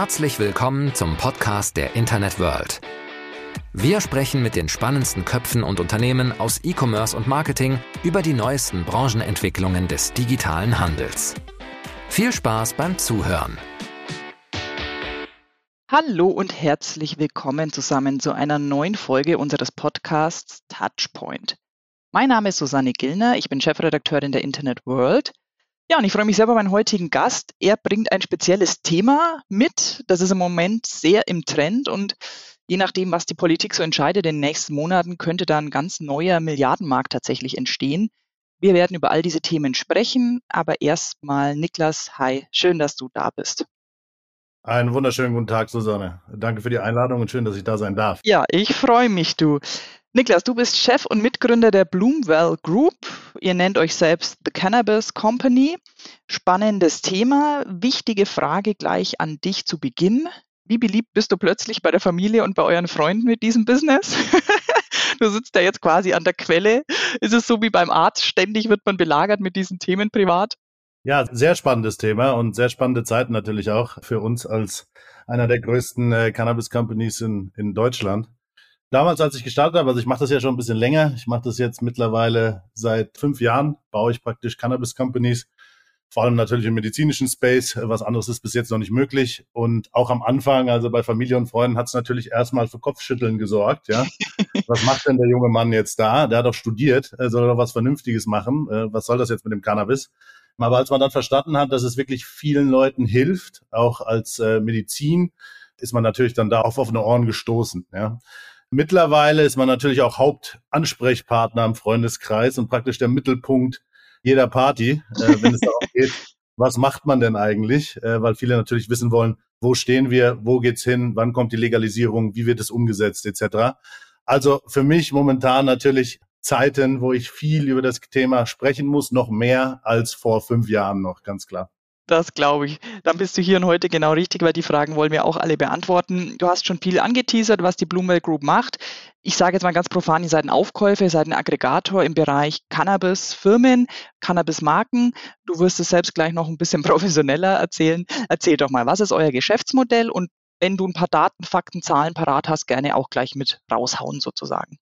Herzlich willkommen zum Podcast der Internet World. Wir sprechen mit den spannendsten Köpfen und Unternehmen aus E-Commerce und Marketing über die neuesten Branchenentwicklungen des digitalen Handels. Viel Spaß beim Zuhören. Hallo und herzlich willkommen zusammen zu einer neuen Folge unseres Podcasts Touchpoint. Mein Name ist Susanne Gillner, ich bin Chefredakteurin der Internet World ja, und ich freue mich selber über meinen heutigen Gast. Er bringt ein spezielles Thema mit. Das ist im Moment sehr im Trend und je nachdem, was die Politik so entscheidet, in den nächsten Monaten könnte da ein ganz neuer Milliardenmarkt tatsächlich entstehen. Wir werden über all diese Themen sprechen, aber erstmal Niklas, hi, schön, dass du da bist. Einen wunderschönen guten Tag, Susanne. Danke für die Einladung und schön, dass ich da sein darf. Ja, ich freue mich, du. Niklas, du bist Chef und Mitgründer der Bloomwell Group. Ihr nennt euch selbst The Cannabis Company. Spannendes Thema. Wichtige Frage gleich an dich zu Beginn. Wie beliebt bist du plötzlich bei der Familie und bei euren Freunden mit diesem Business? du sitzt ja jetzt quasi an der Quelle. Ist es so wie beim Arzt? Ständig wird man belagert mit diesen Themen privat? Ja, sehr spannendes Thema und sehr spannende Zeiten natürlich auch für uns als einer der größten äh, Cannabis Companies in, in Deutschland damals, als ich gestartet habe, also ich mache das ja schon ein bisschen länger, ich mache das jetzt mittlerweile seit fünf Jahren, baue ich praktisch Cannabis-Companies, vor allem natürlich im medizinischen Space, was anderes ist bis jetzt noch nicht möglich. Und auch am Anfang, also bei Familie und Freunden, hat es natürlich erstmal für Kopfschütteln gesorgt. Ja, Was macht denn der junge Mann jetzt da? Der hat doch studiert, er soll doch was Vernünftiges machen. Äh, was soll das jetzt mit dem Cannabis? Aber als man dann verstanden hat, dass es wirklich vielen Leuten hilft, auch als äh, Medizin, ist man natürlich dann da auf offene Ohren gestoßen. Ja. Mittlerweile ist man natürlich auch Hauptansprechpartner im Freundeskreis und praktisch der Mittelpunkt jeder Party, äh, wenn es darum geht, was macht man denn eigentlich? Äh, weil viele natürlich wissen wollen, wo stehen wir, wo geht's hin, wann kommt die Legalisierung, wie wird es umgesetzt, etc. Also für mich momentan natürlich Zeiten, wo ich viel über das Thema sprechen muss, noch mehr als vor fünf Jahren noch, ganz klar. Das glaube ich. Dann bist du hier und heute genau richtig, weil die Fragen wollen wir auch alle beantworten. Du hast schon viel angeteasert, was die Bloomwell Group macht. Ich sage jetzt mal ganz profan, ihr seid ein Aufkäufer, ihr seid ein Aggregator im Bereich Cannabis-Firmen, Cannabis-Marken. Du wirst es selbst gleich noch ein bisschen professioneller erzählen. Erzähl doch mal, was ist euer Geschäftsmodell und wenn du ein paar Daten, Fakten, Zahlen parat hast, gerne auch gleich mit raushauen sozusagen.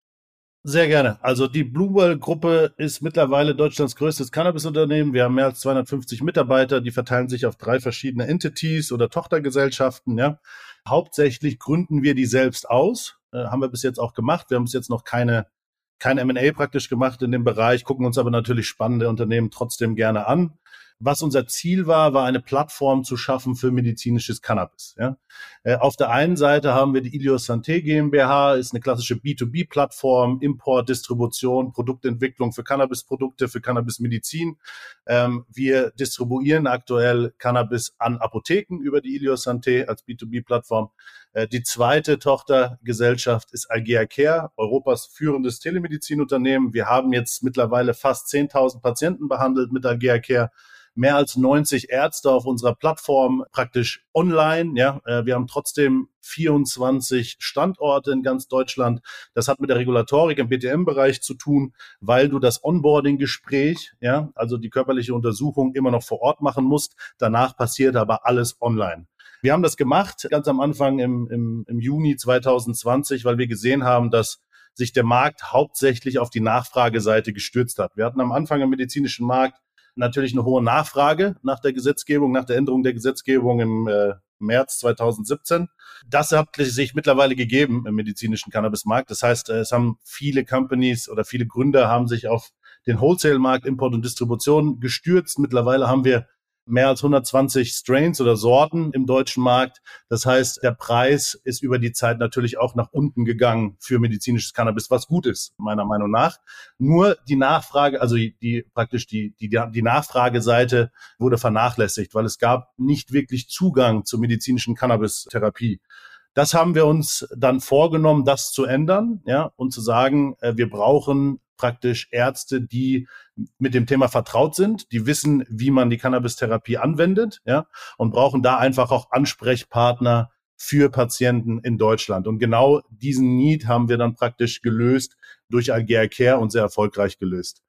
Sehr gerne. Also die Bluewell-Gruppe ist mittlerweile Deutschlands größtes Cannabis-Unternehmen. Wir haben mehr als 250 Mitarbeiter, die verteilen sich auf drei verschiedene Entities oder Tochtergesellschaften. Ja. Hauptsächlich gründen wir die selbst aus, äh, haben wir bis jetzt auch gemacht. Wir haben bis jetzt noch keine kein M&A praktisch gemacht in dem Bereich, gucken uns aber natürlich spannende Unternehmen trotzdem gerne an. Was unser Ziel war, war eine Plattform zu schaffen für medizinisches Cannabis. Ja. Äh, auf der einen Seite haben wir die Ilios Santé GmbH, ist eine klassische B2B-Plattform, Import, Distribution, Produktentwicklung für Cannabisprodukte, für Cannabismedizin. Ähm, wir distribuieren aktuell Cannabis an Apotheken über die Ilios Santé als B2B-Plattform. Äh, die zweite Tochtergesellschaft ist Algea Care, Europas führendes Telemedizinunternehmen. Wir haben jetzt mittlerweile fast 10.000 Patienten behandelt mit Algea Care mehr als 90 Ärzte auf unserer Plattform praktisch online. Ja, äh, wir haben trotzdem 24 Standorte in ganz Deutschland. Das hat mit der Regulatorik im BTM-Bereich zu tun, weil du das Onboarding-Gespräch, ja, also die körperliche Untersuchung immer noch vor Ort machen musst. Danach passiert aber alles online. Wir haben das gemacht ganz am Anfang im, im, im Juni 2020, weil wir gesehen haben, dass sich der Markt hauptsächlich auf die Nachfrageseite gestürzt hat. Wir hatten am Anfang im medizinischen Markt natürlich eine hohe Nachfrage nach der Gesetzgebung, nach der Änderung der Gesetzgebung im äh, März 2017. Das hat sich mittlerweile gegeben im medizinischen Cannabismarkt. Das heißt, es haben viele Companies oder viele Gründer haben sich auf den Wholesale-Markt, Import und Distribution gestürzt. Mittlerweile haben wir mehr als 120 Strains oder Sorten im deutschen Markt. Das heißt, der Preis ist über die Zeit natürlich auch nach unten gegangen für medizinisches Cannabis, was gut ist, meiner Meinung nach. Nur die Nachfrage, also die, praktisch die, die, die Nachfrageseite wurde vernachlässigt, weil es gab nicht wirklich Zugang zur medizinischen Cannabis-Therapie. Das haben wir uns dann vorgenommen, das zu ändern, ja, und zu sagen, äh, wir brauchen praktisch Ärzte, die mit dem Thema vertraut sind, die wissen, wie man die Cannabis-Therapie anwendet, ja, und brauchen da einfach auch Ansprechpartner für Patienten in Deutschland. Und genau diesen Need haben wir dann praktisch gelöst durch Algea Care und sehr erfolgreich gelöst.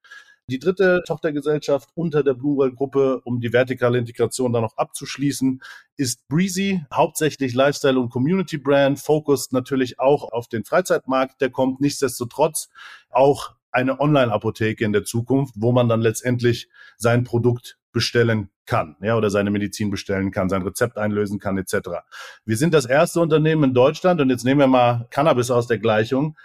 Die dritte Tochtergesellschaft unter der Bluewell Gruppe, um die vertikale Integration dann noch abzuschließen, ist Breezy, hauptsächlich Lifestyle und Community Brand, focused natürlich auch auf den Freizeitmarkt, der kommt nichtsdestotrotz auch eine Online-Apotheke in der Zukunft, wo man dann letztendlich sein Produkt bestellen kann, ja, oder seine Medizin bestellen kann, sein Rezept einlösen kann, etc. Wir sind das erste Unternehmen in Deutschland und jetzt nehmen wir mal Cannabis aus der Gleichung,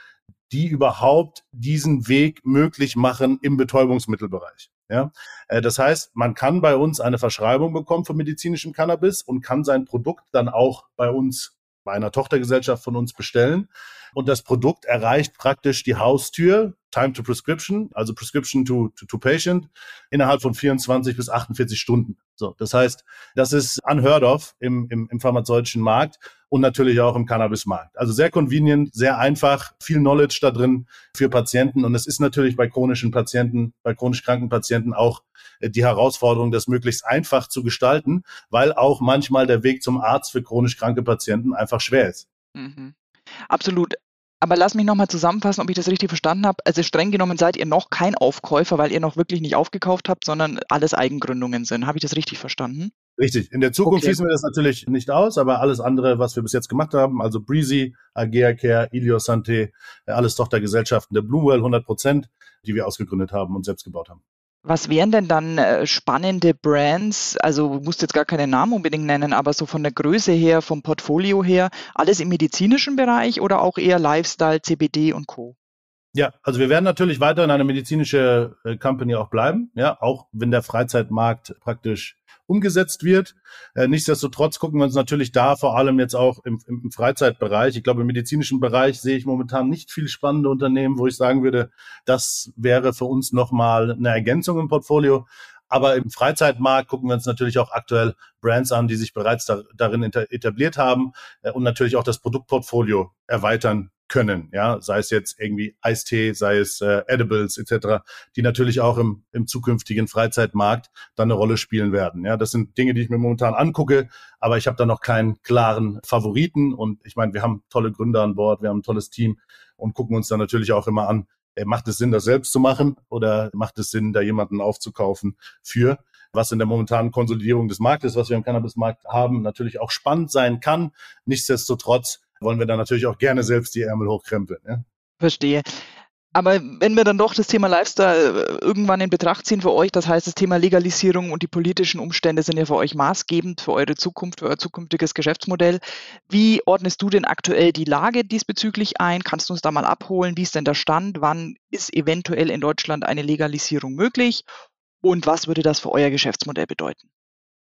die überhaupt diesen Weg möglich machen im Betäubungsmittelbereich. Ja, äh, das heißt, man kann bei uns eine Verschreibung bekommen von medizinischem Cannabis und kann sein Produkt dann auch bei uns, bei einer Tochtergesellschaft von uns bestellen. Und das Produkt erreicht praktisch die Haustür Time to Prescription, also Prescription to, to, to Patient, innerhalb von 24 bis 48 Stunden. So, das heißt, das ist unheard of im, im, im pharmazeutischen Markt und natürlich auch im Cannabismarkt. Also sehr convenient, sehr einfach, viel Knowledge da drin für Patienten. Und es ist natürlich bei chronischen Patienten, bei chronisch kranken Patienten auch äh, die Herausforderung, das möglichst einfach zu gestalten, weil auch manchmal der Weg zum Arzt für chronisch kranke Patienten einfach schwer ist. Mhm. Absolut. Aber lass mich nochmal zusammenfassen, ob ich das richtig verstanden habe. Also streng genommen seid ihr noch kein Aufkäufer, weil ihr noch wirklich nicht aufgekauft habt, sondern alles Eigengründungen sind. Habe ich das richtig verstanden? Richtig. In der Zukunft okay. schließen wir das natürlich nicht aus, aber alles andere, was wir bis jetzt gemacht haben, also Breezy, Agea Care, Iliosante, alles Tochtergesellschaften der Bluewell 100 Prozent, die wir ausgegründet haben und selbst gebaut haben. Was wären denn dann äh, spannende Brands? Also, du musst jetzt gar keine Namen unbedingt nennen, aber so von der Größe her, vom Portfolio her, alles im medizinischen Bereich oder auch eher Lifestyle, CBD und Co.? Ja, also wir werden natürlich weiter in eine medizinische äh, Company auch bleiben, ja, auch wenn der Freizeitmarkt praktisch umgesetzt wird. Äh, nichtsdestotrotz gucken wir uns natürlich da vor allem jetzt auch im, im, Freizeitbereich. Ich glaube, im medizinischen Bereich sehe ich momentan nicht viel spannende Unternehmen, wo ich sagen würde, das wäre für uns nochmal eine Ergänzung im Portfolio. Aber im Freizeitmarkt gucken wir uns natürlich auch aktuell Brands an, die sich bereits da, darin etabliert haben äh, und natürlich auch das Produktportfolio erweitern können, ja, sei es jetzt irgendwie Eistee, sei es äh, Edibles etc., die natürlich auch im, im zukünftigen Freizeitmarkt dann eine Rolle spielen werden. Ja, das sind Dinge, die ich mir momentan angucke, aber ich habe da noch keinen klaren Favoriten und ich meine, wir haben tolle Gründer an Bord, wir haben ein tolles Team und gucken uns dann natürlich auch immer an, äh, macht es Sinn, das selbst zu machen oder macht es Sinn, da jemanden aufzukaufen für? was in der momentanen Konsolidierung des Marktes, was wir im Cannabismarkt haben, natürlich auch spannend sein kann. Nichtsdestotrotz wollen wir dann natürlich auch gerne selbst die Ärmel hochkrempeln. Ja? Verstehe. Aber wenn wir dann doch das Thema Lifestyle äh, irgendwann in Betracht ziehen für euch, das heißt, das Thema Legalisierung und die politischen Umstände sind ja für euch maßgebend für eure Zukunft, für euer zukünftiges Geschäftsmodell. Wie ordnest du denn aktuell die Lage diesbezüglich ein? Kannst du uns da mal abholen? Wie ist denn der Stand? Wann ist eventuell in Deutschland eine Legalisierung möglich? Und was würde das für euer Geschäftsmodell bedeuten?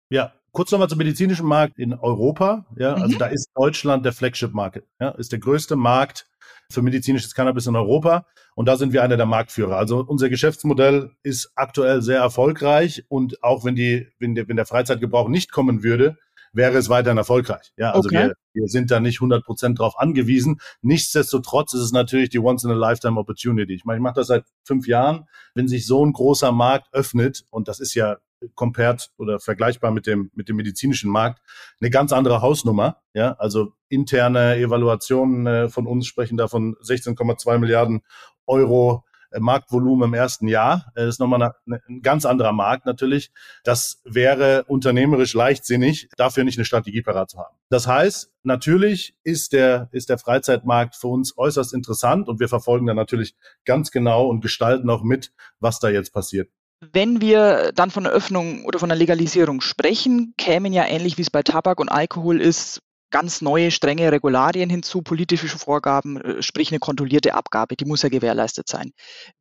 Ja, kurz nochmal zum medizinischen Markt in Europa. Ja, also mhm. also da ist Deutschland der Flagship-Market. Ja, ist der größte Markt für medizinisches Cannabis in Europa. Und da sind wir einer der Marktführer. Also unser Geschäftsmodell ist aktuell sehr erfolgreich. Und auch wenn die, wenn der, wenn der Freizeitgebrauch nicht kommen würde, wäre es weiterhin erfolgreich. Ja, also okay. wir, wir sind da nicht 100 Prozent drauf angewiesen. Nichtsdestotrotz ist es natürlich die Once-in-a-Lifetime Opportunity. Ich meine, ich mache das seit fünf Jahren. Wenn sich so ein großer Markt öffnet, und das ist ja compared oder vergleichbar mit dem, mit dem medizinischen Markt eine ganz andere Hausnummer. Ja, also interne Evaluationen äh, von uns sprechen da von 16,2 Milliarden Euro äh, Marktvolumen im ersten Jahr. Äh, das ist nochmal ein ganz anderer Markt natürlich. Das wäre unternehmerisch leichtsinnig, dafür nicht eine Strategie parat zu haben. Das heißt, natürlich ist der, ist der Freizeitmarkt für uns äußerst interessant und wir verfolgen da natürlich ganz genau und gestalten auch mit, was da jetzt passiert. Wenn wir dann von der Öffnung oder von der Legalisierung sprechen, kämen ja ähnlich wie es bei Tabak und Alkohol ist, ganz neue, strenge Regularien hinzu, politische Vorgaben, äh, sprich eine kontrollierte Abgabe, die muss ja gewährleistet sein.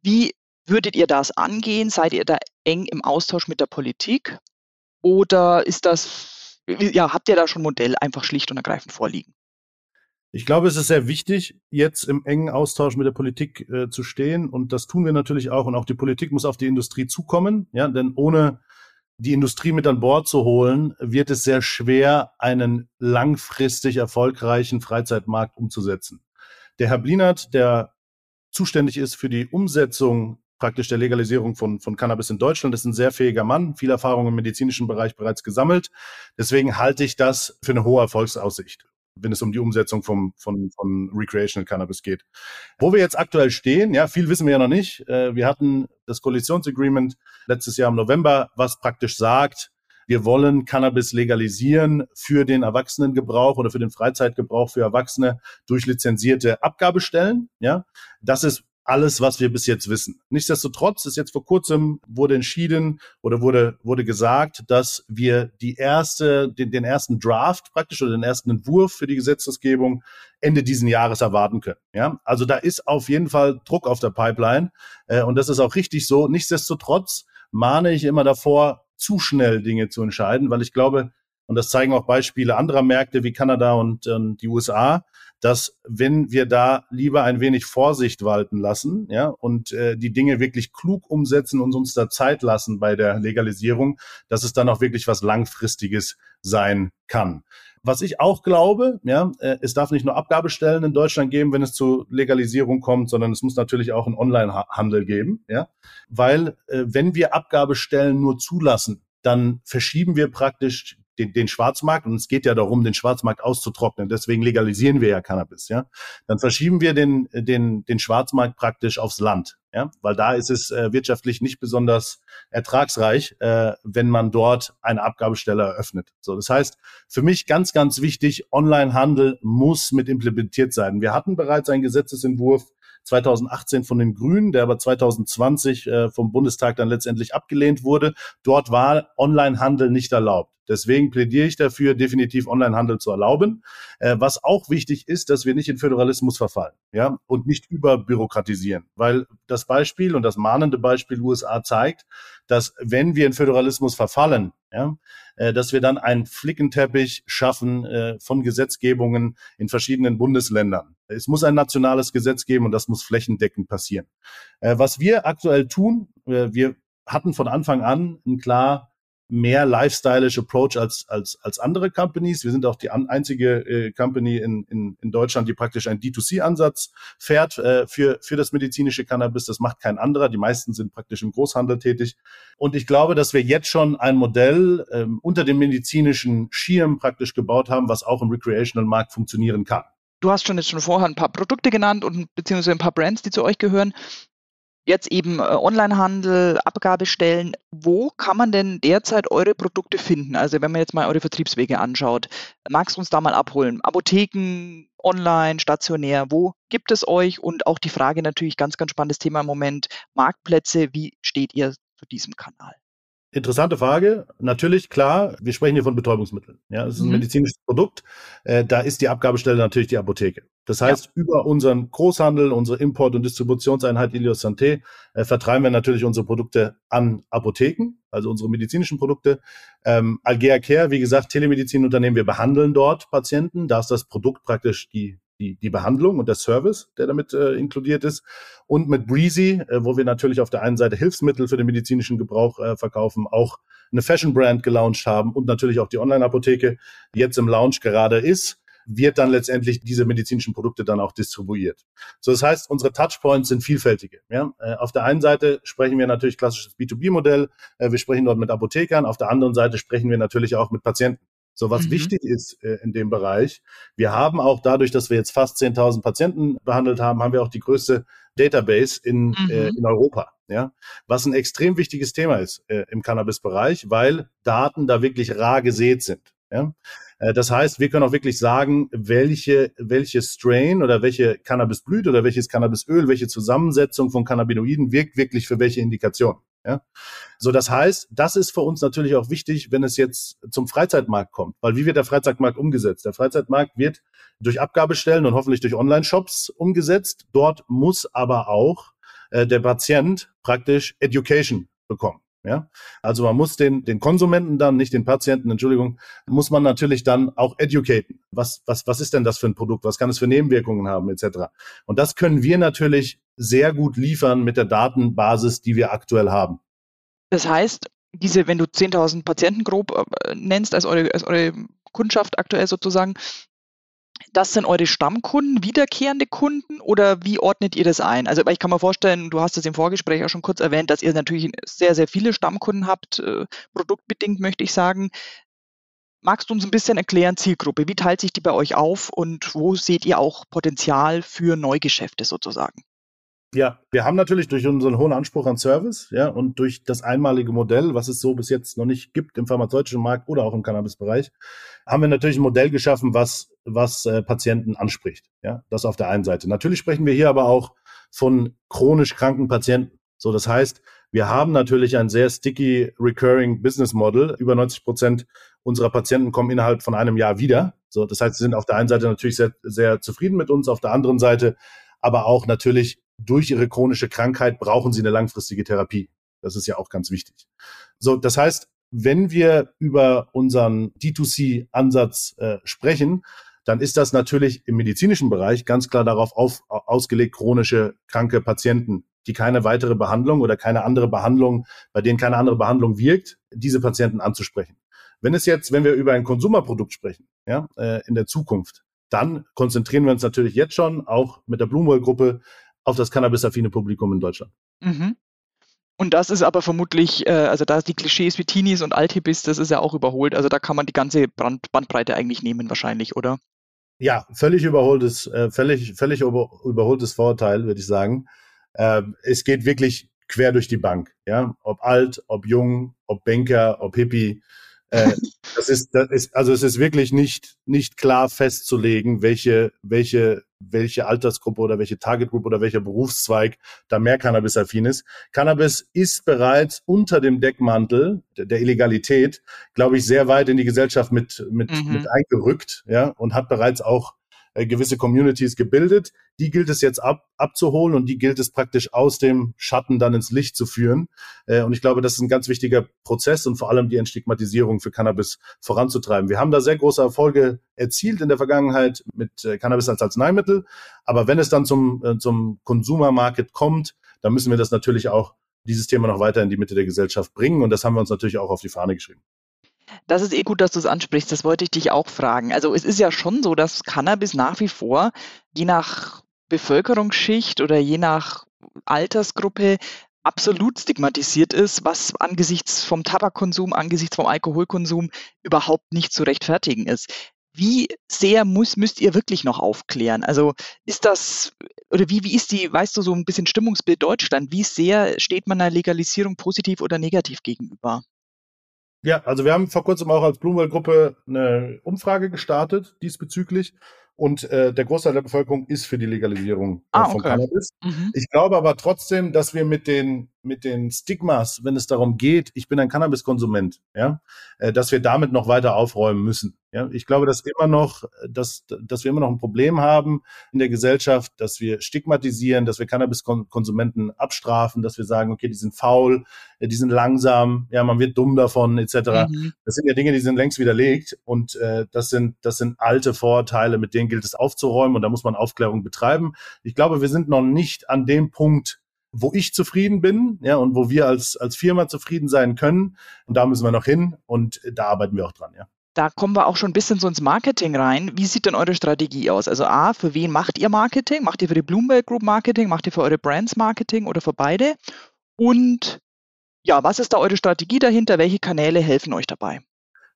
Wie würdet ihr das angehen? Seid ihr da eng im Austausch mit der Politik? Oder ist das, ja, habt ihr da schon ein Modell einfach schlicht und ergreifend vorliegen? Ich glaube, es ist sehr wichtig, jetzt im engen Austausch mit der Politik äh, zu stehen. Und das tun wir natürlich auch. Und auch die Politik muss auf die Industrie zukommen. Ja, denn ohne die Industrie mit an Bord zu holen, wird es sehr schwer, einen langfristig erfolgreichen Freizeitmarkt umzusetzen. Der Herr Blinert, der zuständig ist für die Umsetzung praktisch der Legalisierung von, von Cannabis in Deutschland, ist ein sehr fähiger Mann, viel Erfahrung im medizinischen Bereich bereits gesammelt. Deswegen halte ich das für eine hohe Erfolgsaussicht. Wenn es um die Umsetzung vom, von, von Recreational Cannabis geht. Wo wir jetzt aktuell stehen, ja, viel wissen wir ja noch nicht. Äh, wir hatten das Koalitionsagreement letztes Jahr im November, was praktisch sagt, wir wollen Cannabis legalisieren für den Erwachsenengebrauch oder für den Freizeitgebrauch für Erwachsene durch lizenzierte Abgabestellen. Ja, das ist alles, was wir bis jetzt wissen. Nichtsdestotrotz ist jetzt vor kurzem wurde entschieden oder wurde, wurde gesagt, dass wir die erste, den, den ersten Draft praktisch oder den ersten Entwurf für die Gesetzesgebung Ende diesen Jahres erwarten können. Ja, also da ist auf jeden Fall Druck auf der Pipeline äh, und das ist auch richtig so. Nichtsdestotrotz mahne ich immer davor, zu schnell Dinge zu entscheiden, weil ich glaube, und das zeigen auch Beispiele anderer Märkte wie Kanada und, und die USA, dass wenn wir da lieber ein wenig Vorsicht walten lassen, ja, und äh, die Dinge wirklich klug umsetzen und uns da Zeit lassen bei der Legalisierung, dass es dann auch wirklich was Langfristiges sein kann. Was ich auch glaube, ja, äh, es darf nicht nur Abgabestellen in Deutschland geben, wenn es zu Legalisierung kommt, sondern es muss natürlich auch einen Online-Handel geben, ja, weil äh, wenn wir Abgabestellen nur zulassen, dann verschieben wir praktisch den, den Schwarzmarkt und es geht ja darum, den Schwarzmarkt auszutrocknen. Deswegen legalisieren wir ja Cannabis, ja. Dann verschieben wir den, den, den Schwarzmarkt praktisch aufs Land, ja, weil da ist es äh, wirtschaftlich nicht besonders ertragsreich, äh, wenn man dort eine Abgabestelle eröffnet. So, das heißt, für mich ganz, ganz wichtig, Onlinehandel muss mit implementiert sein. Wir hatten bereits einen Gesetzesentwurf 2018 von den Grünen, der aber 2020 äh, vom Bundestag dann letztendlich abgelehnt wurde. Dort war Onlinehandel nicht erlaubt. Deswegen plädiere ich dafür, definitiv Onlinehandel zu erlauben. Äh, was auch wichtig ist, dass wir nicht in Föderalismus verfallen, ja, und nicht überbürokratisieren. Weil das Beispiel und das mahnende Beispiel USA zeigt, dass wenn wir in Föderalismus verfallen, ja, äh, dass wir dann einen Flickenteppich schaffen äh, von Gesetzgebungen in verschiedenen Bundesländern. Es muss ein nationales Gesetz geben und das muss flächendeckend passieren. Äh, was wir aktuell tun, äh, wir hatten von Anfang an ein klar mehr lifestyleish Approach als, als, als andere Companies. Wir sind auch die an, einzige äh, Company in, in, in Deutschland, die praktisch einen D2C-Ansatz fährt äh, für, für das medizinische Cannabis. Das macht kein anderer. Die meisten sind praktisch im Großhandel tätig. Und ich glaube, dass wir jetzt schon ein Modell ähm, unter dem medizinischen Schirm praktisch gebaut haben, was auch im Recreational-Markt funktionieren kann. Du hast schon jetzt schon vorher ein paar Produkte genannt und beziehungsweise ein paar Brands, die zu euch gehören jetzt eben äh, Onlinehandel, Abgabestellen. Wo kann man denn derzeit eure Produkte finden? Also wenn man jetzt mal eure Vertriebswege anschaut, magst du uns da mal abholen? Apotheken, online, stationär, wo gibt es euch? Und auch die Frage natürlich, ganz, ganz spannendes Thema im Moment, Marktplätze, wie steht ihr zu diesem Kanal? Interessante Frage. Natürlich, klar, wir sprechen hier von Betäubungsmitteln. Ja, das ist ein mhm. medizinisches Produkt. Äh, da ist die Abgabestelle natürlich die Apotheke. Das heißt, ja. über unseren Großhandel, unsere Import- und Distributionseinheit Ilios Santé, äh, vertreiben wir natürlich unsere Produkte an Apotheken, also unsere medizinischen Produkte. Ähm, Algea Care, wie gesagt, Telemedizinunternehmen, wir behandeln dort Patienten. Da ist das Produkt praktisch die die, die Behandlung und der Service, der damit äh, inkludiert ist. Und mit Breezy, äh, wo wir natürlich auf der einen Seite Hilfsmittel für den medizinischen Gebrauch äh, verkaufen, auch eine Fashion-Brand gelauncht haben und natürlich auch die Online-Apotheke, jetzt im Launch gerade ist wird dann letztendlich diese medizinischen Produkte dann auch distribuiert. So, das heißt, unsere Touchpoints sind vielfältige. Ja? Äh, auf der einen Seite sprechen wir natürlich klassisches B2B-Modell, äh, wir sprechen dort mit Apothekern, auf der anderen Seite sprechen wir natürlich auch mit Patienten. So, was mhm. wichtig ist äh, in dem Bereich, wir haben auch dadurch, dass wir jetzt fast 10.000 Patienten behandelt haben, haben wir auch die größte Database in, mhm. äh, in Europa. Ja, was ein extrem wichtiges Thema ist äh, im Cannabis-Bereich, weil Daten da wirklich rar gesät sind. Ja? Äh, das heißt, wir können auch wirklich sagen, welche, welche Strain oder welche Cannabisblüte oder welches Cannabisöl, welche Zusammensetzung von Cannabinoiden wirkt wirklich für welche Indikation. Ja? So, das heißt, das ist für uns natürlich auch wichtig, wenn es jetzt zum Freizeitmarkt kommt. Weil wie wird der Freizeitmarkt umgesetzt? Der Freizeitmarkt wird durch Abgabestellen und hoffentlich durch Online-Shops umgesetzt. Dort muss aber auch äh, der Patient praktisch Education bekommen. Ja, also man muss den, den Konsumenten dann, nicht den Patienten, Entschuldigung, muss man natürlich dann auch educaten. Was, was, was ist denn das für ein Produkt? Was kann es für Nebenwirkungen haben, etc. Und das können wir natürlich sehr gut liefern mit der Datenbasis, die wir aktuell haben. Das heißt, diese, wenn du 10.000 Patienten grob äh, nennst als eure, als eure Kundschaft aktuell sozusagen, das sind eure Stammkunden, wiederkehrende Kunden oder wie ordnet ihr das ein? Also ich kann mir vorstellen, du hast es im Vorgespräch auch schon kurz erwähnt, dass ihr natürlich sehr, sehr viele Stammkunden habt, äh, produktbedingt möchte ich sagen. magst du uns ein bisschen erklären, Zielgruppe, wie teilt sich die bei euch auf und wo seht ihr auch Potenzial für Neugeschäfte sozusagen? Ja, wir haben natürlich durch unseren hohen Anspruch an Service, ja, und durch das einmalige Modell, was es so bis jetzt noch nicht gibt im pharmazeutischen Markt oder auch im Cannabisbereich, haben wir natürlich ein Modell geschaffen, was, was äh, Patienten anspricht. Ja, das auf der einen Seite. Natürlich sprechen wir hier aber auch von chronisch kranken Patienten. So, das heißt, wir haben natürlich ein sehr sticky recurring Business Model. Über 90 Prozent unserer Patienten kommen innerhalb von einem Jahr wieder. So, das heißt, sie sind auf der einen Seite natürlich sehr, sehr zufrieden mit uns, auf der anderen Seite aber auch natürlich durch ihre chronische Krankheit brauchen sie eine langfristige Therapie. Das ist ja auch ganz wichtig. So, das heißt, wenn wir über unseren D2C-Ansatz äh, sprechen, dann ist das natürlich im medizinischen Bereich ganz klar darauf auf, ausgelegt, chronische kranke Patienten, die keine weitere Behandlung oder keine andere Behandlung, bei denen keine andere Behandlung wirkt, diese Patienten anzusprechen. Wenn es jetzt, wenn wir über ein Konsumerprodukt sprechen, ja, äh, in der Zukunft, dann konzentrieren wir uns natürlich jetzt schon auch mit der Blumwoll-Gruppe auf das cannabis-affine Publikum in Deutschland. Mhm. Und das ist aber vermutlich, äh, also da die Klischees wie Teenies und Althippies, das ist ja auch überholt. Also da kann man die ganze Brand Bandbreite eigentlich nehmen wahrscheinlich, oder? Ja, völlig überholtes, äh, völlig, völlig über, überholtes Vorurteil, würde ich sagen. Äh, es geht wirklich quer durch die Bank, ja. Ob alt, ob jung, ob Banker, ob Hippie. Äh, das ist, das ist, also es ist wirklich nicht, nicht klar festzulegen, welche, welche welche Altersgruppe oder welche Target Group oder welcher Berufszweig da mehr Cannabis-affin ist. Cannabis ist bereits unter dem Deckmantel der Illegalität, glaube ich, sehr weit in die Gesellschaft mit, mit, mhm. mit eingerückt, ja, und hat bereits auch äh, gewisse Communities gebildet. Die gilt es jetzt ab, abzuholen und die gilt es praktisch aus dem Schatten dann ins Licht zu führen. Äh, und ich glaube, das ist ein ganz wichtiger Prozess und vor allem die Entstigmatisierung für Cannabis voranzutreiben. Wir haben da sehr große Erfolge erzielt in der Vergangenheit mit äh, Cannabis als Arzneimittel. Aber wenn es dann zum, äh, zum Consumer Market kommt, dann müssen wir das natürlich auch dieses Thema noch weiter in die Mitte der Gesellschaft bringen. Und das haben wir uns natürlich auch auf die Fahne geschrieben. Das ist eh gut, dass du es ansprichst. Das wollte ich dich auch fragen. Also es ist ja schon so, dass Cannabis nach wie vor je nach Bevölkerungsschicht oder je nach Altersgruppe absolut stigmatisiert ist, was angesichts vom Tabakkonsum, angesichts vom Alkoholkonsum überhaupt nicht zu rechtfertigen ist. Wie sehr muss, müsst ihr wirklich noch aufklären? Also ist das, oder wie, wie ist die, weißt du, so ein bisschen Stimmungsbild Deutschland? Wie sehr steht man einer Legalisierung positiv oder negativ gegenüber? Ja, also wir haben vor kurzem auch als Bloomberg-Gruppe eine Umfrage gestartet diesbezüglich. Und äh, der Großteil der Bevölkerung ist für die Legalisierung äh, ah, von okay. Cannabis. Mhm. Ich glaube aber trotzdem, dass wir mit den mit den Stigmas, wenn es darum geht, ich bin ein Cannabiskonsument, ja, äh, dass wir damit noch weiter aufräumen müssen. Ja, ich glaube, dass immer noch, dass, dass wir immer noch ein Problem haben in der Gesellschaft, dass wir stigmatisieren, dass wir Cannabiskonsumenten abstrafen, dass wir sagen, okay, die sind faul, äh, die sind langsam, ja, man wird dumm davon, etc. Mhm. Das sind ja Dinge, die sind längst widerlegt und äh, das sind das sind alte Vorurteile, mit denen gilt es aufzuräumen und da muss man Aufklärung betreiben. Ich glaube, wir sind noch nicht an dem Punkt, wo ich zufrieden bin, ja, und wo wir als, als Firma zufrieden sein können. Und da müssen wir noch hin und da arbeiten wir auch dran, ja. Da kommen wir auch schon ein bisschen so ins Marketing rein. Wie sieht denn eure Strategie aus? Also A, für wen macht ihr Marketing? Macht ihr für die Bloomberg Group Marketing? Macht ihr für eure Brands Marketing oder für beide? Und ja, was ist da eure Strategie dahinter? Welche Kanäle helfen euch dabei?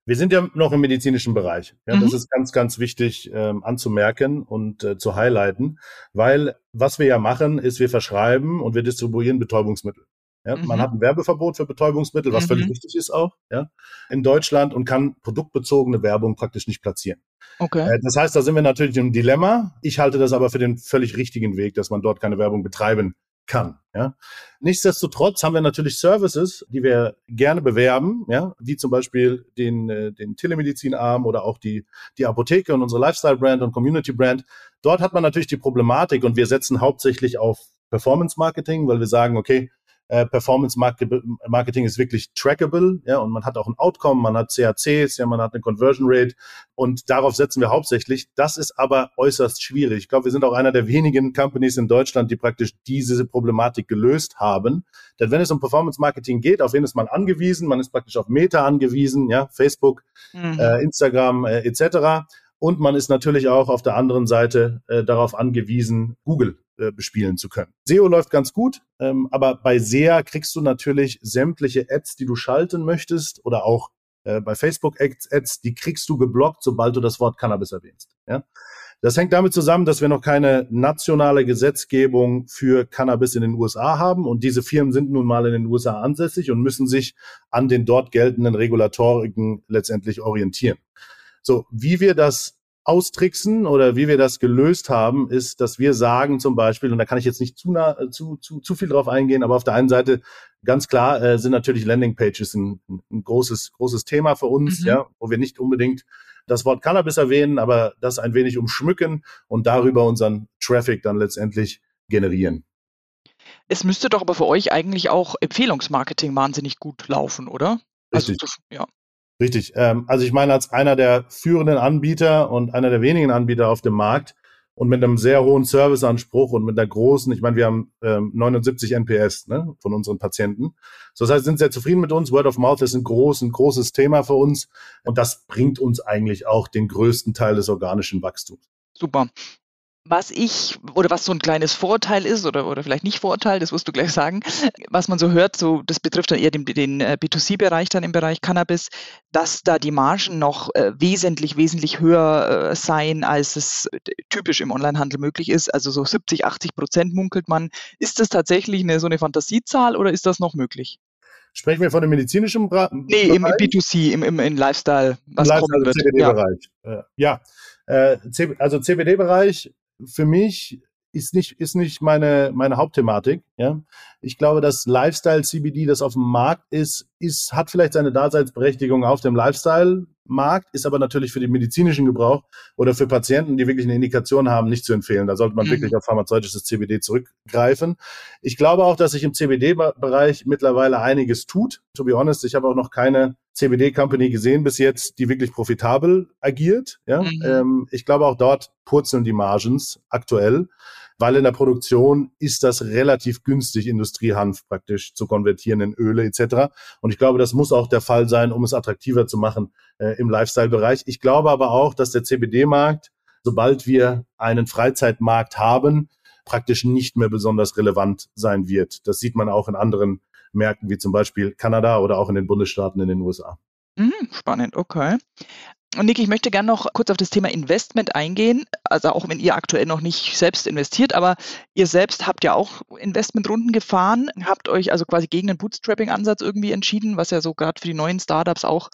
Wir sind ja noch im medizinischen Bereich. Ja, mhm. Das ist ganz, ganz wichtig ähm, anzumerken und äh, zu highlighten, weil was wir ja machen, ist, wir verschreiben und wir distribuieren Betäubungsmittel. Ja, mhm. Man hat ein Werbeverbot für Betäubungsmittel, was mhm. völlig richtig ist auch, ja, in Deutschland und kann produktbezogene Werbung praktisch nicht platzieren. Okay. Äh, das heißt, da sind wir natürlich im Dilemma. Ich halte das aber für den völlig richtigen Weg, dass man dort keine Werbung betreiben kann. Ja. Nichtsdestotrotz haben wir natürlich Services, die wir gerne bewerben, ja, wie zum Beispiel den, äh, den Telemedizinarm oder auch die, die Apotheke und unsere Lifestyle-Brand und Community-Brand. Dort hat man natürlich die Problematik und wir setzen hauptsächlich auf Performance-Marketing, weil wir sagen, okay, äh, Performance Marketing ist wirklich trackable, ja, und man hat auch ein Outcome, man hat CACs, ja, man hat eine Conversion Rate und darauf setzen wir hauptsächlich. Das ist aber äußerst schwierig. Ich glaube, wir sind auch einer der wenigen Companies in Deutschland, die praktisch diese Problematik gelöst haben. Denn wenn es um Performance Marketing geht, auf wen ist man angewiesen? Man ist praktisch auf Meta angewiesen, ja, Facebook, mhm. äh, Instagram äh, etc. Und man ist natürlich auch auf der anderen Seite äh, darauf angewiesen, Google äh, bespielen zu können. SEO läuft ganz gut, ähm, aber bei SEA kriegst du natürlich sämtliche Ads, die du schalten möchtest oder auch äh, bei Facebook-Ads, die kriegst du geblockt, sobald du das Wort Cannabis erwähnst. Ja? Das hängt damit zusammen, dass wir noch keine nationale Gesetzgebung für Cannabis in den USA haben. Und diese Firmen sind nun mal in den USA ansässig und müssen sich an den dort geltenden Regulatoriken letztendlich orientieren. So, wie wir das austricksen oder wie wir das gelöst haben, ist, dass wir sagen zum Beispiel, und da kann ich jetzt nicht zu, nah, zu, zu, zu viel drauf eingehen, aber auf der einen Seite ganz klar äh, sind natürlich Landingpages ein, ein großes, großes Thema für uns, mhm. ja, wo wir nicht unbedingt das Wort Cannabis erwähnen, aber das ein wenig umschmücken und darüber unseren Traffic dann letztendlich generieren. Es müsste doch aber für euch eigentlich auch Empfehlungsmarketing wahnsinnig gut laufen, oder? Also Richtig. Also, ja. Richtig. Ähm, also ich meine, als einer der führenden Anbieter und einer der wenigen Anbieter auf dem Markt und mit einem sehr hohen Serviceanspruch und mit einer großen, ich meine, wir haben ähm, 79 NPS ne, von unseren Patienten. So, das heißt, sind sehr zufrieden mit uns. Word of Mouth ist ein, groß, ein großes Thema für uns und das bringt uns eigentlich auch den größten Teil des organischen Wachstums. Super. Was ich, oder was so ein kleines Vorteil ist, oder, oder vielleicht nicht Vorteil, das wirst du gleich sagen, was man so hört, so, das betrifft dann eher den, den äh, B2C-Bereich dann im Bereich Cannabis, dass da die Margen noch äh, wesentlich, wesentlich höher äh, seien, als es äh, typisch im Onlinehandel möglich ist. Also so 70, 80 Prozent munkelt man. Ist das tatsächlich eine, so eine Fantasiezahl oder ist das noch möglich? Sprechen wir von dem medizinischen Bereich? Nee, im, im B2C, im, im, im Lifestyle, was Lifestyle, kommen wird. CBD-Bereich. Ja. ja. Äh, also CBD-Bereich für mich ist nicht, ist nicht meine, meine Hauptthematik. Ja? Ich glaube, dass Lifestyle CBD, das auf dem Markt ist, ist, hat vielleicht seine Daseinsberechtigung auf dem Lifestyle-Markt, ist aber natürlich für den medizinischen Gebrauch oder für Patienten, die wirklich eine Indikation haben, nicht zu empfehlen. Da sollte man mhm. wirklich auf pharmazeutisches CBD zurückgreifen. Ich glaube auch, dass sich im CBD-Bereich mittlerweile einiges tut. To be honest, ich habe auch noch keine CBD-Company gesehen bis jetzt, die wirklich profitabel agiert. Ja? Mhm. Ähm, ich glaube, auch dort purzeln die Margens aktuell weil in der Produktion ist das relativ günstig, Industriehanf praktisch zu konvertieren in Öle etc. Und ich glaube, das muss auch der Fall sein, um es attraktiver zu machen äh, im Lifestyle-Bereich. Ich glaube aber auch, dass der CBD-Markt, sobald wir einen Freizeitmarkt haben, praktisch nicht mehr besonders relevant sein wird. Das sieht man auch in anderen Märkten wie zum Beispiel Kanada oder auch in den Bundesstaaten in den USA. Mhm, spannend, okay. Und Nick, ich möchte gerne noch kurz auf das Thema Investment eingehen. Also auch wenn ihr aktuell noch nicht selbst investiert, aber ihr selbst habt ja auch Investmentrunden gefahren, habt euch also quasi gegen den Bootstrapping-Ansatz irgendwie entschieden, was ja so gerade für die neuen Startups auch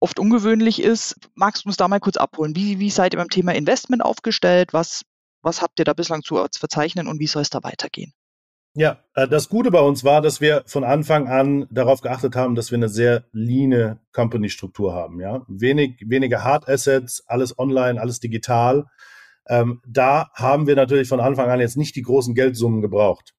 oft ungewöhnlich ist. Magst du uns da mal kurz abholen? Wie, wie seid ihr beim Thema Investment aufgestellt? Was, was habt ihr da bislang zu verzeichnen und wie soll es da weitergehen? Ja, äh, das Gute bei uns war, dass wir von Anfang an darauf geachtet haben, dass wir eine sehr leane Company-Struktur haben. Ja, wenig, wenige Hard Assets, alles online, alles digital. Ähm, da haben wir natürlich von Anfang an jetzt nicht die großen Geldsummen gebraucht.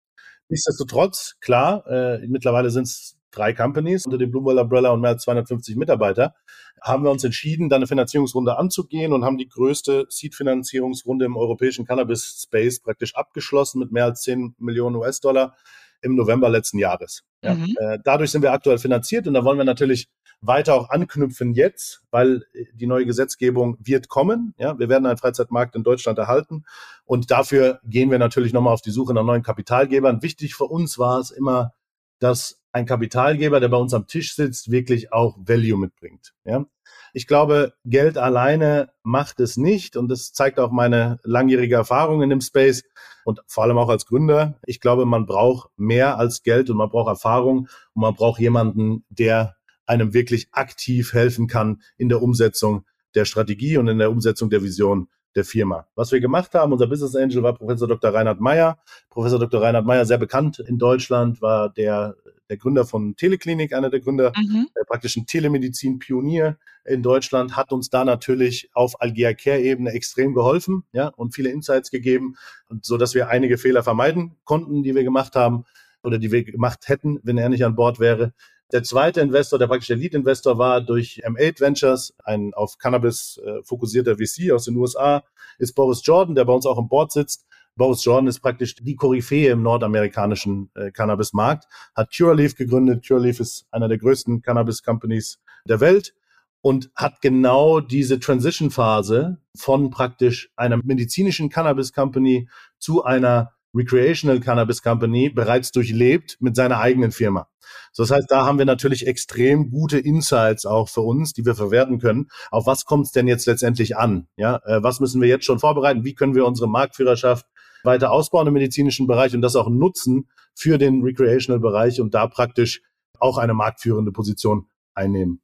Nichtsdestotrotz, klar, äh, mittlerweile sind es drei Companies unter dem Blue Umbrella und mehr als 250 Mitarbeiter, haben wir uns entschieden, da eine Finanzierungsrunde anzugehen und haben die größte Seed-Finanzierungsrunde im europäischen Cannabis-Space praktisch abgeschlossen mit mehr als 10 Millionen US-Dollar im November letzten Jahres. Ja. Mhm. Äh, dadurch sind wir aktuell finanziert und da wollen wir natürlich weiter auch anknüpfen jetzt, weil die neue Gesetzgebung wird kommen. Ja, wir werden einen Freizeitmarkt in Deutschland erhalten und dafür gehen wir natürlich nochmal auf die Suche nach neuen Kapitalgebern. Wichtig für uns war es immer, dass ein Kapitalgeber, der bei uns am Tisch sitzt, wirklich auch Value mitbringt. Ja? Ich glaube, Geld alleine macht es nicht und das zeigt auch meine langjährige Erfahrung in dem Space und vor allem auch als Gründer. Ich glaube, man braucht mehr als Geld und man braucht Erfahrung und man braucht jemanden, der einem wirklich aktiv helfen kann in der Umsetzung der Strategie und in der Umsetzung der Vision der Firma. Was wir gemacht haben, unser Business Angel war Professor Dr. Reinhard Meyer. Professor Dr. Reinhard Meyer, sehr bekannt in Deutschland, war der der Gründer von Teleklinik, einer der Gründer, mhm. der praktischen Telemedizin-Pionier in Deutschland, hat uns da natürlich auf Algea Care-Ebene extrem geholfen, ja, und viele Insights gegeben, so dass wir einige Fehler vermeiden konnten, die wir gemacht haben oder die wir gemacht hätten, wenn er nicht an Bord wäre. Der zweite Investor, der praktisch der Lead-Investor war durch M8 Ventures, ein auf Cannabis äh, fokussierter VC aus den USA, ist Boris Jordan, der bei uns auch im Board sitzt Boris Jordan ist praktisch die Koryphäe im nordamerikanischen äh, Cannabis-Markt, hat Cureleaf gegründet. Cureleaf ist einer der größten Cannabis-Companies der Welt und hat genau diese Transition-Phase von praktisch einer medizinischen Cannabis-Company zu einer Recreational Cannabis Company bereits durchlebt mit seiner eigenen Firma. So, das heißt, da haben wir natürlich extrem gute Insights auch für uns, die wir verwerten können. Auf was kommt es denn jetzt letztendlich an? Ja, äh, was müssen wir jetzt schon vorbereiten? Wie können wir unsere Marktführerschaft weiter ausbauen im medizinischen Bereich und das auch nutzen für den Recreational Bereich und da praktisch auch eine marktführende Position einnehmen.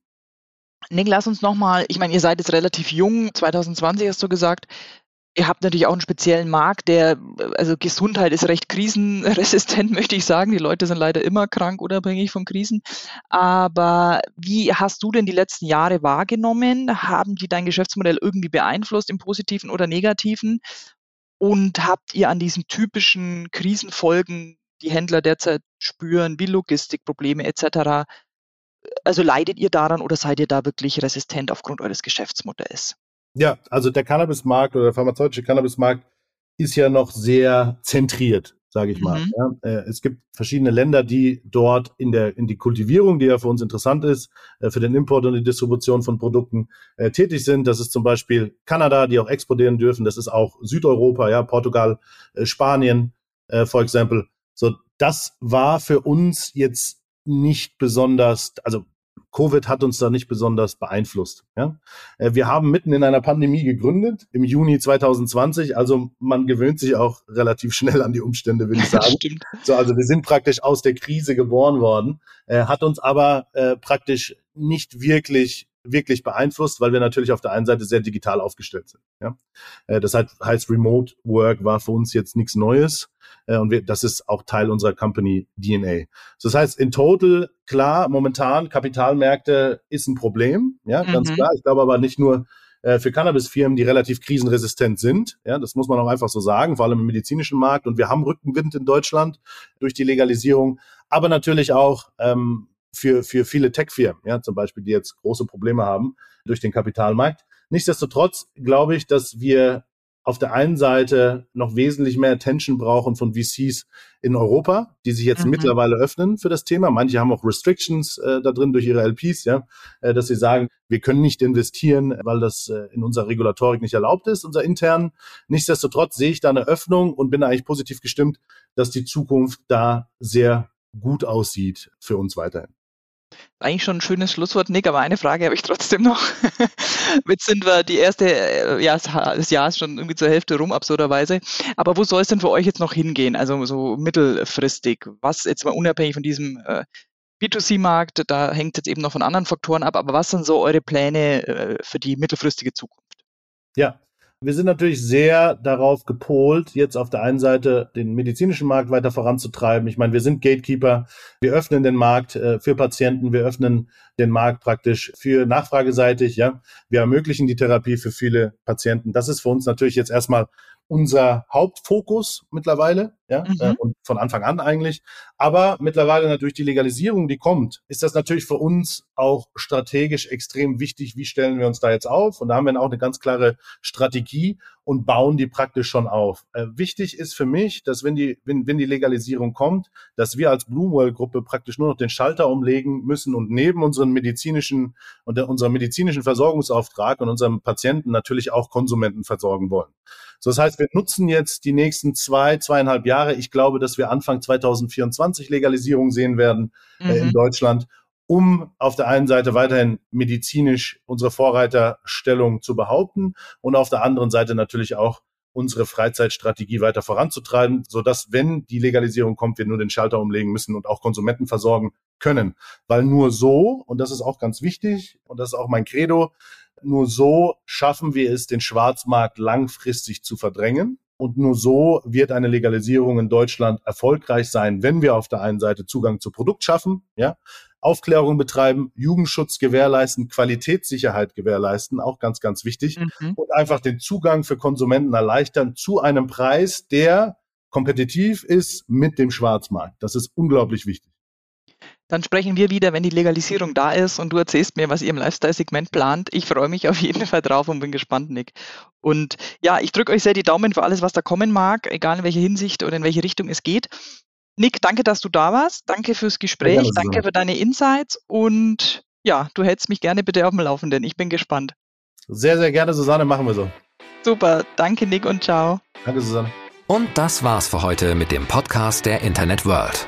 Nick, lass uns nochmal, ich meine, ihr seid jetzt relativ jung, 2020 hast du gesagt. Ihr habt natürlich auch einen speziellen Markt, der, also Gesundheit ist recht krisenresistent, möchte ich sagen. Die Leute sind leider immer krank, unabhängig von Krisen. Aber wie hast du denn die letzten Jahre wahrgenommen? Haben die dein Geschäftsmodell irgendwie beeinflusst, im positiven oder negativen? Und habt ihr an diesen typischen Krisenfolgen, die Händler derzeit spüren, wie Logistikprobleme etc., also leidet ihr daran oder seid ihr da wirklich resistent aufgrund eures Geschäftsmodells? Ja, also der Cannabismarkt oder der pharmazeutische Cannabismarkt ist ja noch sehr zentriert, sage ich mal. Mhm. Ja, äh, es gibt verschiedene Länder, die dort in der in die Kultivierung, die ja für uns interessant ist, äh, für den Import und die Distribution von Produkten äh, tätig sind. Das ist zum Beispiel Kanada, die auch exportieren dürfen. Das ist auch Südeuropa, ja, Portugal, äh, Spanien, äh, for example. So, das war für uns jetzt nicht besonders, also Covid hat uns da nicht besonders beeinflusst. Ja? Äh, wir haben mitten in einer Pandemie gegründet, im Juni 2020. Also man gewöhnt sich auch relativ schnell an die Umstände, würde ich sagen. So, also wir sind praktisch aus der Krise geboren worden, äh, hat uns aber äh, praktisch nicht wirklich wirklich beeinflusst, weil wir natürlich auf der einen Seite sehr digital aufgestellt sind. Ja? Äh, das heißt, Remote Work war für uns jetzt nichts Neues äh, und wir, das ist auch Teil unserer Company DNA. Das heißt, in total, klar, momentan Kapitalmärkte ist ein Problem, ja, mhm. ganz klar. Ich glaube aber nicht nur äh, für Cannabis-Firmen, die relativ krisenresistent sind. Ja, das muss man auch einfach so sagen, vor allem im medizinischen Markt. Und wir haben Rückenwind in Deutschland durch die Legalisierung, aber natürlich auch ähm, für, für viele Tech-Firmen, ja, zum Beispiel, die jetzt große Probleme haben durch den Kapitalmarkt. Nichtsdestotrotz glaube ich, dass wir auf der einen Seite noch wesentlich mehr Attention brauchen von VCs in Europa, die sich jetzt mhm. mittlerweile öffnen für das Thema. Manche haben auch Restrictions äh, da drin durch ihre LPs, ja, äh, dass sie sagen, wir können nicht investieren, weil das äh, in unserer Regulatorik nicht erlaubt ist, unser intern. Nichtsdestotrotz sehe ich da eine Öffnung und bin eigentlich positiv gestimmt, dass die Zukunft da sehr gut aussieht für uns weiterhin. Eigentlich schon ein schönes Schlusswort, Nick, aber eine Frage habe ich trotzdem noch. Jetzt sind wir die erste, äh, ja, das Jahr ist schon irgendwie zur Hälfte rum, absurderweise. Aber wo soll es denn für euch jetzt noch hingehen? Also so mittelfristig. Was jetzt mal unabhängig von diesem äh, B2C-Markt, da hängt jetzt eben noch von anderen Faktoren ab, aber was sind so eure Pläne äh, für die mittelfristige Zukunft? Ja, wir sind natürlich sehr darauf gepolt, jetzt auf der einen Seite den medizinischen Markt weiter voranzutreiben. Ich meine, wir sind Gatekeeper. Wir öffnen den Markt äh, für Patienten. Wir öffnen den Markt praktisch für nachfrageseitig. Ja, wir ermöglichen die Therapie für viele Patienten. Das ist für uns natürlich jetzt erstmal unser Hauptfokus mittlerweile, ja, mhm. äh, und von Anfang an eigentlich. Aber mittlerweile natürlich die Legalisierung, die kommt, ist das natürlich für uns auch strategisch extrem wichtig. Wie stellen wir uns da jetzt auf? Und da haben wir auch eine ganz klare Strategie und bauen die praktisch schon auf. Äh, wichtig ist für mich, dass wenn die, wenn, wenn die Legalisierung kommt, dass wir als Bloomwell-Gruppe praktisch nur noch den Schalter umlegen müssen und neben unseren medizinischen und unserem medizinischen Versorgungsauftrag und unserem Patienten natürlich auch Konsumenten versorgen wollen. So, das heißt, wir nutzen jetzt die nächsten zwei, zweieinhalb Jahre. Ich glaube, dass wir Anfang 2024 Legalisierung sehen werden äh, in mhm. Deutschland um auf der einen Seite weiterhin medizinisch unsere Vorreiterstellung zu behaupten und auf der anderen Seite natürlich auch unsere Freizeitstrategie weiter voranzutreiben, so dass wenn die Legalisierung kommt, wir nur den Schalter umlegen müssen und auch Konsumenten versorgen können. Weil nur so, und das ist auch ganz wichtig, und das ist auch mein Credo, nur so schaffen wir es, den Schwarzmarkt langfristig zu verdrängen. Und nur so wird eine Legalisierung in Deutschland erfolgreich sein, wenn wir auf der einen Seite Zugang zu Produkt schaffen, ja, Aufklärung betreiben, Jugendschutz gewährleisten, Qualitätssicherheit gewährleisten, auch ganz, ganz wichtig. Mhm. Und einfach den Zugang für Konsumenten erleichtern zu einem Preis, der kompetitiv ist mit dem Schwarzmarkt. Das ist unglaublich wichtig. Dann sprechen wir wieder, wenn die Legalisierung da ist und du erzählst mir, was ihr im Lifestyle-Segment plant. Ich freue mich auf jeden Fall drauf und bin gespannt, Nick. Und ja, ich drücke euch sehr die Daumen für alles, was da kommen mag, egal in welche Hinsicht oder in welche Richtung es geht. Nick, danke, dass du da warst. Danke fürs Gespräch. Gerne, danke für deine Insights. Und ja, du hältst mich gerne bitte auf dem Laufenden. Ich bin gespannt. Sehr, sehr gerne, Susanne. Machen wir so. Super. Danke, Nick, und ciao. Danke, Susanne. Und das war's für heute mit dem Podcast der Internet World.